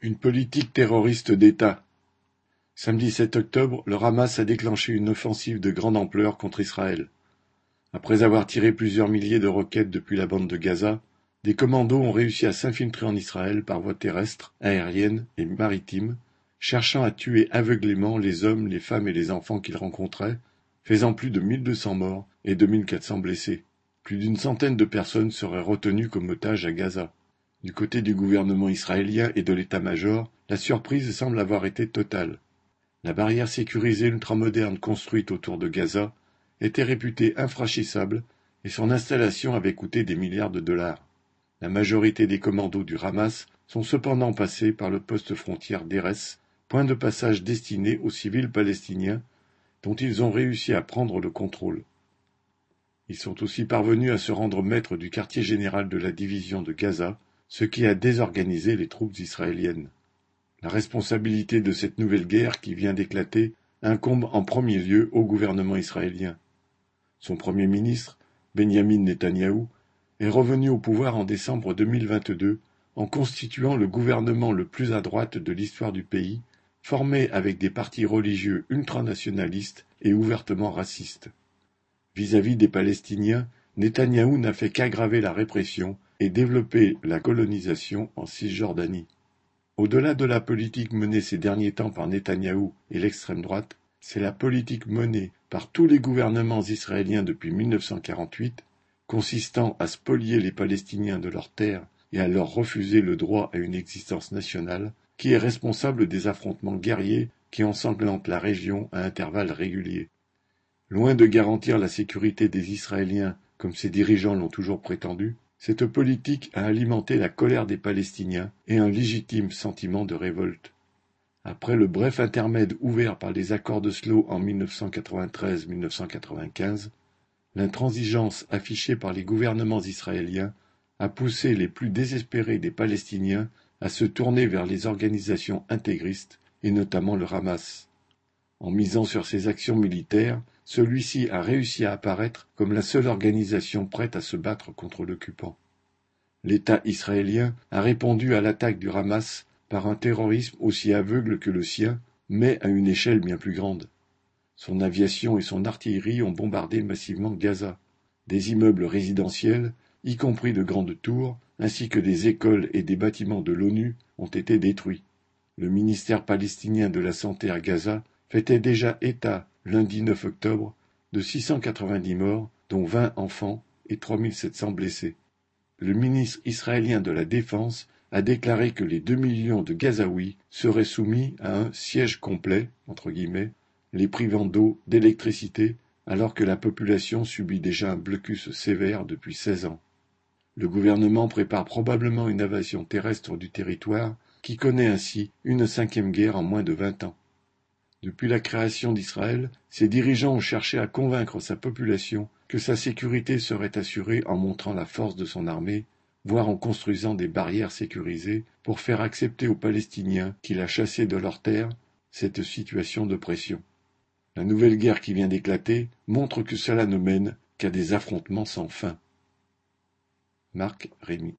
Une politique terroriste d'État. Samedi 7 octobre, le Hamas a déclenché une offensive de grande ampleur contre Israël. Après avoir tiré plusieurs milliers de roquettes depuis la bande de Gaza, des commandos ont réussi à s'infiltrer en Israël par voie terrestre, aérienne et maritime, cherchant à tuer aveuglément les hommes, les femmes et les enfants qu'ils rencontraient, faisant plus de 1200 morts et 2400 blessés. Plus d'une centaine de personnes seraient retenues comme otages à Gaza. Du côté du gouvernement israélien et de l'état-major, la surprise semble avoir été totale. La barrière sécurisée ultramoderne construite autour de Gaza était réputée infranchissable et son installation avait coûté des milliards de dollars. La majorité des commandos du Hamas sont cependant passés par le poste frontière d'Erez, point de passage destiné aux civils palestiniens dont ils ont réussi à prendre le contrôle. Ils sont aussi parvenus à se rendre maîtres du quartier général de la division de Gaza, ce qui a désorganisé les troupes israéliennes. La responsabilité de cette nouvelle guerre qui vient d'éclater incombe en premier lieu au gouvernement israélien. Son premier ministre, Benjamin Netanyahou, est revenu au pouvoir en décembre 2022 en constituant le gouvernement le plus à droite de l'histoire du pays, formé avec des partis religieux ultranationalistes et ouvertement racistes. Vis-à-vis -vis des Palestiniens, Netanyahou n'a fait qu'aggraver la répression et développer la colonisation en Cisjordanie. Au-delà de la politique menée ces derniers temps par Netanyahou et l'extrême droite, c'est la politique menée par tous les gouvernements israéliens depuis 1948, consistant à spolier les Palestiniens de leurs terres et à leur refuser le droit à une existence nationale, qui est responsable des affrontements guerriers qui ensanglantent la région à intervalles réguliers. Loin de garantir la sécurité des Israéliens comme ses dirigeants l'ont toujours prétendu, cette politique a alimenté la colère des Palestiniens et un légitime sentiment de révolte. Après le bref intermède ouvert par les accords d'Oslo en 1993-1995, l'intransigeance affichée par les gouvernements israéliens a poussé les plus désespérés des Palestiniens à se tourner vers les organisations intégristes, et notamment le Hamas. En misant sur ses actions militaires, celui-ci a réussi à apparaître comme la seule organisation prête à se battre contre l'occupant. L'État israélien a répondu à l'attaque du Hamas par un terrorisme aussi aveugle que le sien, mais à une échelle bien plus grande. Son aviation et son artillerie ont bombardé massivement Gaza. Des immeubles résidentiels, y compris de grandes tours, ainsi que des écoles et des bâtiments de l'ONU ont été détruits. Le ministère palestinien de la Santé à Gaza fêtait déjà état lundi 9 octobre, de 690 morts, dont 20 enfants et 3700 blessés. Le ministre israélien de la Défense a déclaré que les 2 millions de Gazaouis seraient soumis à un siège complet, entre guillemets, les privant d'eau, d'électricité, alors que la population subit déjà un blocus sévère depuis 16 ans. Le gouvernement prépare probablement une invasion terrestre du territoire qui connaît ainsi une cinquième guerre en moins de 20 ans. Depuis la création d'Israël, ses dirigeants ont cherché à convaincre sa population que sa sécurité serait assurée en montrant la force de son armée, voire en construisant des barrières sécurisées pour faire accepter aux Palestiniens qu'il a chassés de leurs terres cette situation de pression. La nouvelle guerre qui vient d'éclater montre que cela ne mène qu'à des affrontements sans fin. Marc Rémy